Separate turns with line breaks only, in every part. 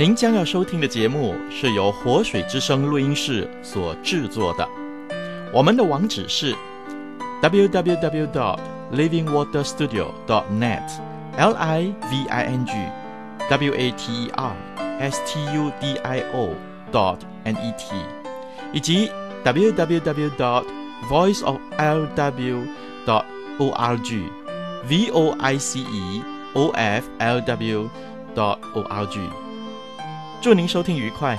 您将要收听的节目是由活水之声录音室所制作的。我们的网址是 www.dot livingwaterstudio.dot net l i v i n g w a t e r s t u d i o dot n e t，以及 www.dot voiceoflw.dot org v o i c e o f l w dot o r g。祝您收听愉快。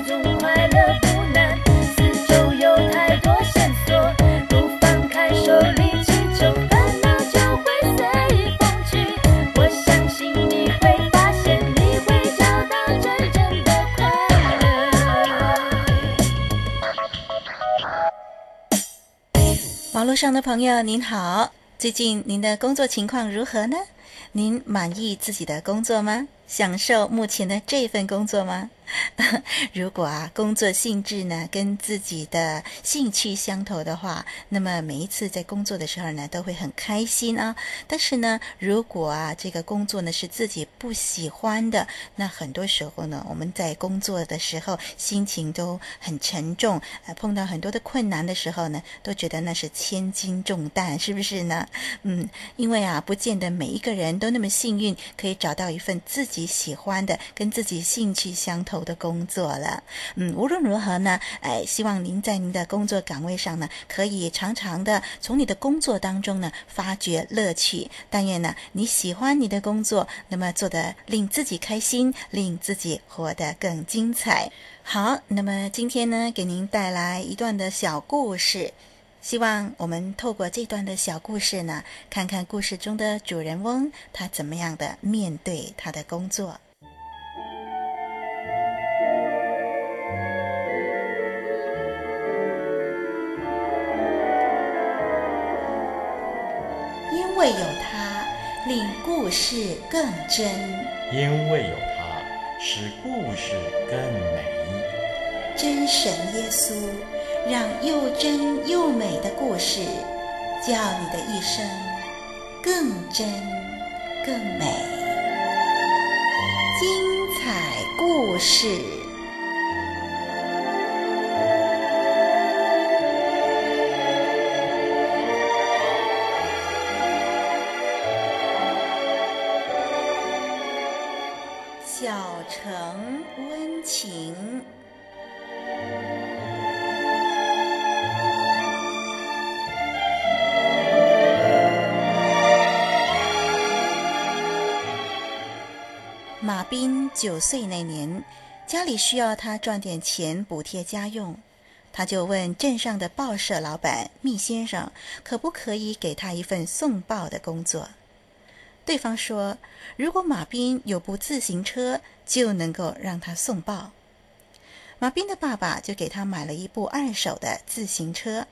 上的朋友您好，最近您的工作情况如何呢？您满意自己的工作吗？享受目前的这份工作吗？如果啊，工作性质呢跟自己的兴趣相投的话，那么每一次在工作的时候呢，都会很开心啊。但是呢，如果啊，这个工作呢是自己不喜欢的，那很多时候呢，我们在工作的时候心情都很沉重，呃，碰到很多的困难的时候呢，都觉得那是千斤重担，是不是呢？嗯，因为啊，不见得每一个人都那么幸运，可以找到一份自己喜欢的、跟自己兴趣相投的工作了。嗯，无论如何呢，哎，希望您在您的工作岗位上呢，可以常常的从你的工作当中呢，发掘乐趣。但愿呢，你喜欢你的工作，那么做得令自己开心，令自己活得更精彩。好，那么今天呢，给您带来一段的小故事。希望我们透过这段的小故事呢，看看故事中的主人翁他怎么样的面对他的工作。为有他，令故事更真；
因为有他，使故事更美。
真神耶稣。让又真又美的故事，叫你的一生更真更美。精彩故事，马斌九岁那年，家里需要他赚点钱补贴家用，他就问镇上的报社老板密先生，可不可以给他一份送报的工作？对方说，如果马斌有部自行车，就能够让他送报。马斌的爸爸就给他买了一部二手的自行车，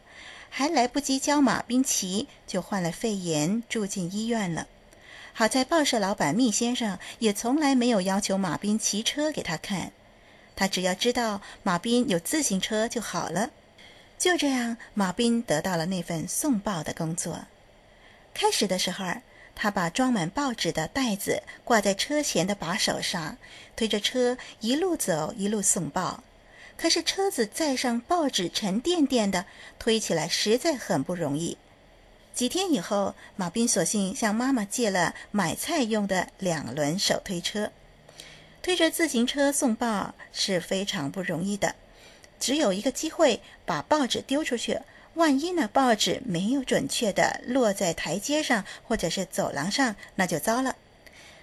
还来不及教马斌骑，就患了肺炎，住进医院了。好在报社老板密先生也从来没有要求马斌骑车给他看，他只要知道马斌有自行车就好了。就这样，马斌得到了那份送报的工作。开始的时候，他把装满报纸的袋子挂在车前的把手上，推着车一路走一路送报。可是车子载上报纸沉甸甸的，推起来实在很不容易。几天以后，马斌索性向妈妈借了买菜用的两轮手推车，推着自行车送报是非常不容易的。只有一个机会，把报纸丢出去，万一呢，报纸没有准确地落在台阶上或者是走廊上，那就糟了。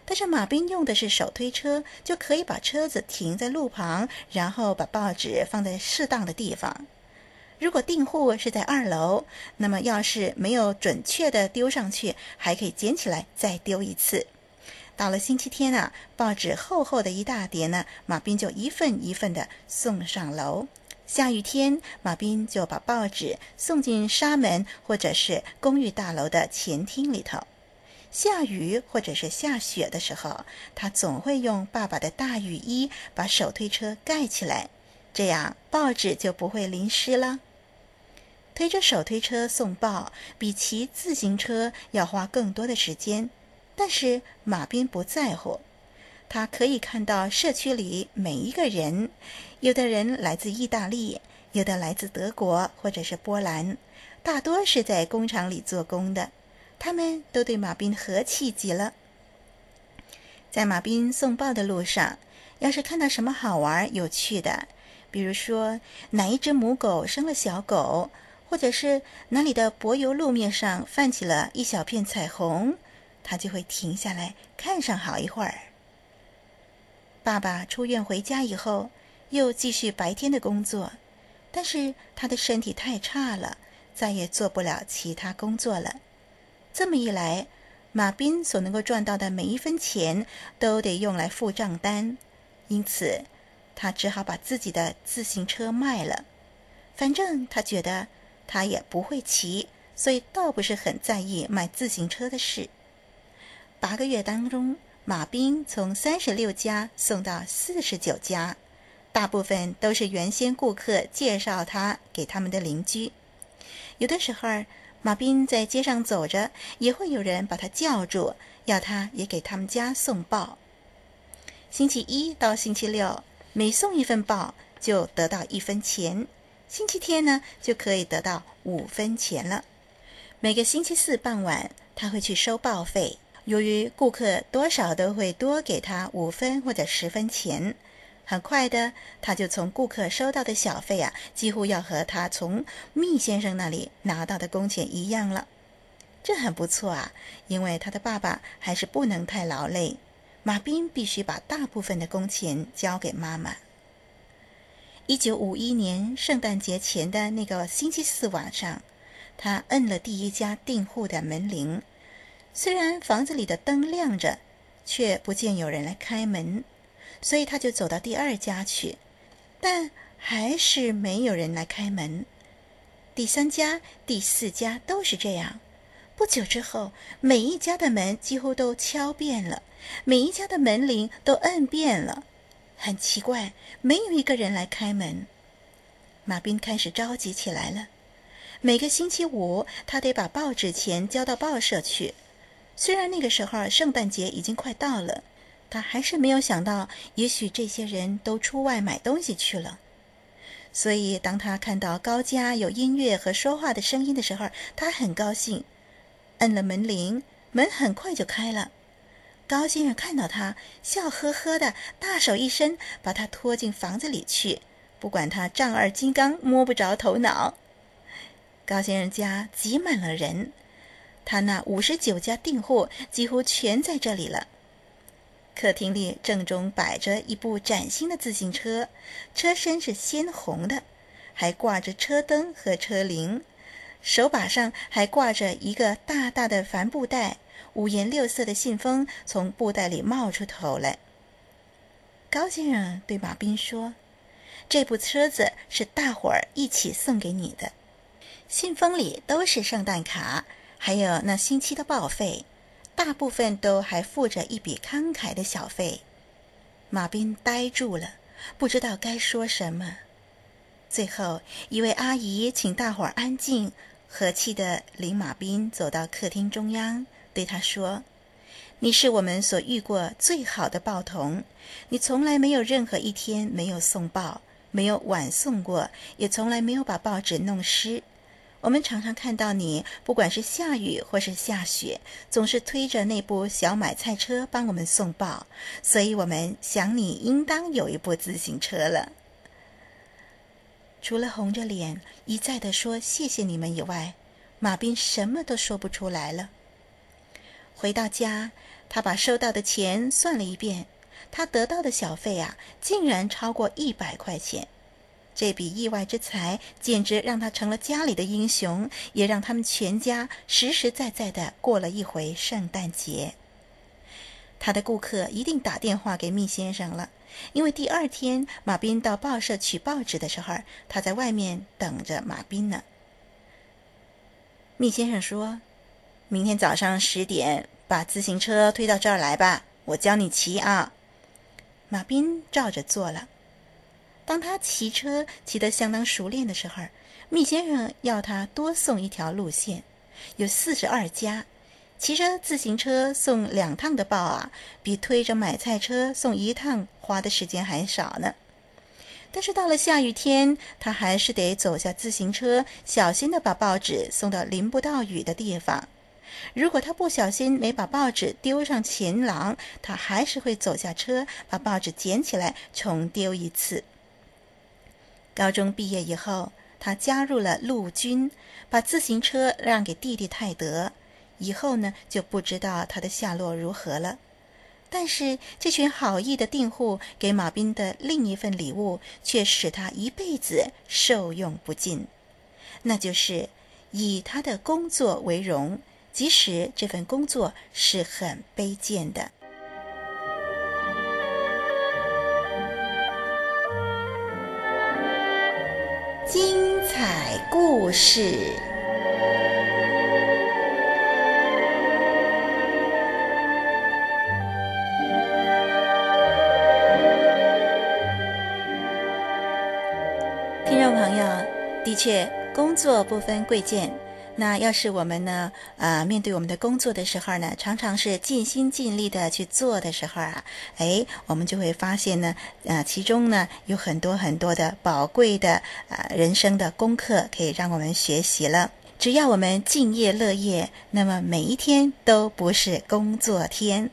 但是马斌用的是手推车，就可以把车子停在路旁，然后把报纸放在适当的地方。如果订户是在二楼，那么要是没有准确的丢上去，还可以捡起来再丢一次。到了星期天啊，报纸厚厚的一大叠呢，马斌就一份一份的送上楼。下雨天，马斌就把报纸送进纱门或者是公寓大楼的前厅里头。下雨或者是下雪的时候，他总会用爸爸的大雨衣把手推车盖起来，这样报纸就不会淋湿了。推着手推车送报比骑自行车要花更多的时间，但是马斌不在乎，他可以看到社区里每一个人，有的人来自意大利，有的来自德国或者是波兰，大多是在工厂里做工的。他们都对马斌和气极了。在马斌送报的路上，要是看到什么好玩有趣的，比如说哪一只母狗生了小狗，或者是哪里的柏油路面上泛起了一小片彩虹，他就会停下来看上好一会儿。爸爸出院回家以后，又继续白天的工作，但是他的身体太差了，再也做不了其他工作了。这么一来，马斌所能够赚到的每一分钱都得用来付账单，因此他只好把自己的自行车卖了。反正他觉得他也不会骑，所以倒不是很在意卖自行车的事。八个月当中，马斌从三十六家送到四十九家，大部分都是原先顾客介绍他给他们的邻居，有的时候。马斌在街上走着，也会有人把他叫住，要他也给他们家送报。星期一到星期六，每送一份报就得到一分钱；星期天呢，就可以得到五分钱了。每个星期四傍晚，他会去收报费，由于顾客多少都会多给他五分或者十分钱。很快的，他就从顾客收到的小费啊，几乎要和他从密先生那里拿到的工钱一样了。这很不错啊，因为他的爸爸还是不能太劳累，马斌必须把大部分的工钱交给妈妈。一九五一年圣诞节前的那个星期四晚上，他摁了第一家订户的门铃，虽然房子里的灯亮着，却不见有人来开门。所以他就走到第二家去，但还是没有人来开门。第三家、第四家都是这样。不久之后，每一家的门几乎都敲遍了，每一家的门铃都摁遍了。很奇怪，没有一个人来开门。马斌开始着急起来了。每个星期五，他得把报纸钱交到报社去。虽然那个时候圣诞节已经快到了。他还是没有想到，也许这些人都出外买东西去了。所以，当他看到高家有音乐和说话的声音的时候，他很高兴，摁了门铃，门很快就开了。高先生看到他，笑呵呵的，大手一伸，把他拖进房子里去，不管他丈二金刚摸不着头脑。高先生家挤满了人，他那五十九家订户几乎全在这里了。客厅里正中摆着一部崭新的自行车，车身是鲜红的，还挂着车灯和车铃，手把上还挂着一个大大的帆布袋，五颜六色的信封从布袋里冒出头来。高先生对马斌说：“这部车子是大伙儿一起送给你的，信封里都是圣诞卡，还有那星期的报费。”大部分都还附着一笔慷慨的小费，马斌呆住了，不知道该说什么。最后一位阿姨请大伙儿安静，和气地领马斌走到客厅中央，对他说：“你是我们所遇过最好的报童，你从来没有任何一天没有送报，没有晚送过，也从来没有把报纸弄湿。”我们常常看到你，不管是下雨或是下雪，总是推着那部小买菜车帮我们送报，所以我们想你应当有一部自行车了。除了红着脸一再的说谢谢你们以外，马斌什么都说不出来了。回到家，他把收到的钱算了一遍，他得到的小费啊，竟然超过一百块钱。这笔意外之财，简直让他成了家里的英雄，也让他们全家实实在在的过了一回圣诞节。他的顾客一定打电话给密先生了，因为第二天马斌到报社取报纸的时候，他在外面等着马斌呢。密先生说：“明天早上十点把自行车推到这儿来吧，我教你骑啊。”马斌照着做了。当他骑车骑得相当熟练的时候，密先生要他多送一条路线，有四十二家。骑着自行车送两趟的报啊，比推着买菜车送一趟花的时间还少呢。但是到了下雨天，他还是得走下自行车，小心地把报纸送到淋不到雨的地方。如果他不小心没把报纸丢上前廊，他还是会走下车，把报纸捡起来重丢一次。高中毕业以后，他加入了陆军，把自行车让给弟弟泰德。以后呢，就不知道他的下落如何了。但是这群好意的订户给马斌的另一份礼物，却使他一辈子受用不尽。那就是以他的工作为荣，即使这份工作是很卑贱的。精彩故事，听众朋友，的确，工作不分贵贱。那要是我们呢，啊、呃，面对我们的工作的时候呢，常常是尽心尽力的去做的时候啊，哎，我们就会发现呢，啊、呃，其中呢有很多很多的宝贵的啊、呃、人生的功课可以让我们学习了。只要我们敬业乐业，那么每一天都不是工作天。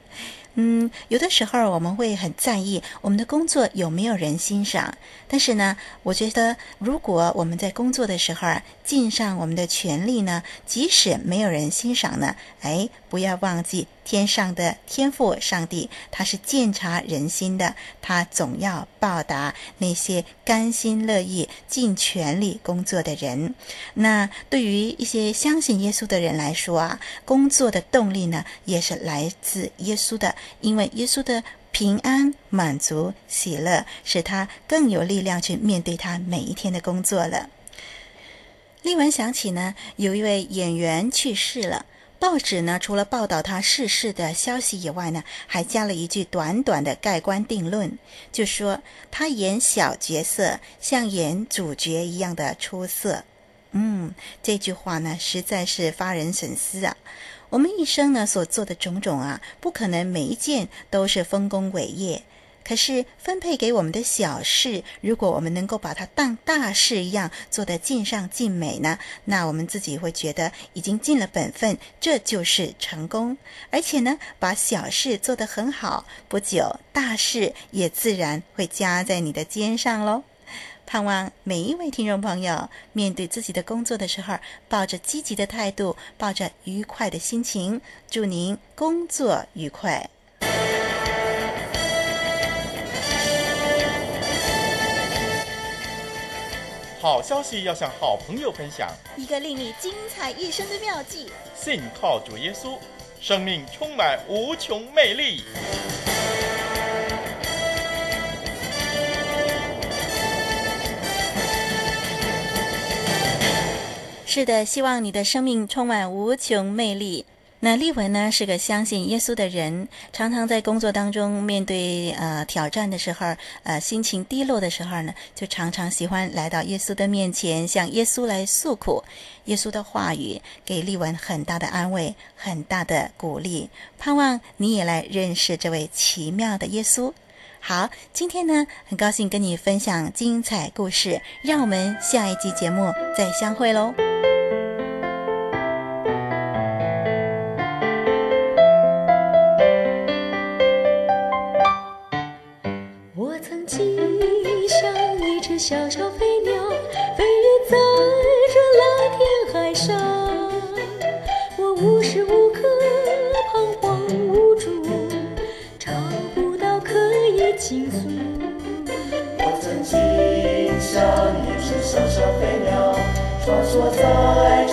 嗯，有的时候我们会很在意我们的工作有没有人欣赏，但是呢，我觉得如果我们在工作的时候尽上我们的全力呢，即使没有人欣赏呢，哎，不要忘记。天上的天父上帝，他是鉴察人心的，他总要报答那些甘心乐意、尽全力工作的人。那对于一些相信耶稣的人来说啊，工作的动力呢，也是来自耶稣的，因为耶稣的平安、满足、喜乐，使他更有力量去面对他每一天的工作了。丽文想起呢，有一位演员去世了。报纸呢，除了报道他逝世的消息以外呢，还加了一句短短的盖棺定论，就说他演小角色像演主角一样的出色。嗯，这句话呢，实在是发人深思啊。我们一生呢，所做的种种啊，不可能每一件都是丰功伟业。可是分配给我们的小事，如果我们能够把它当大事一样做得尽善尽美呢，那我们自己会觉得已经尽了本分，这就是成功。而且呢，把小事做得很好，不久大事也自然会加在你的肩上喽。盼望每一位听众朋友面对自己的工作的时候，抱着积极的态度，抱着愉快的心情，祝您工作愉快。
好消息要向好朋友分享，
一个令你精彩一生的妙计。
信靠主耶稣，生命充满无穷魅力。
是的，希望你的生命充满无穷魅力。那丽文呢，是个相信耶稣的人，常常在工作当中面对呃挑战的时候，呃心情低落的时候呢，就常常喜欢来到耶稣的面前，向耶稣来诉苦。耶稣的话语给丽文很大的安慰，很大的鼓励。盼望你也来认识这位奇妙的耶稣。好，今天呢，很高兴跟你分享精彩故事，让我们下一集节目再相
会喽。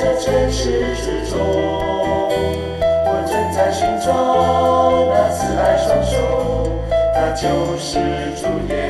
在尘世之中。我正在寻找那慈爱双手，他就是主耶稣。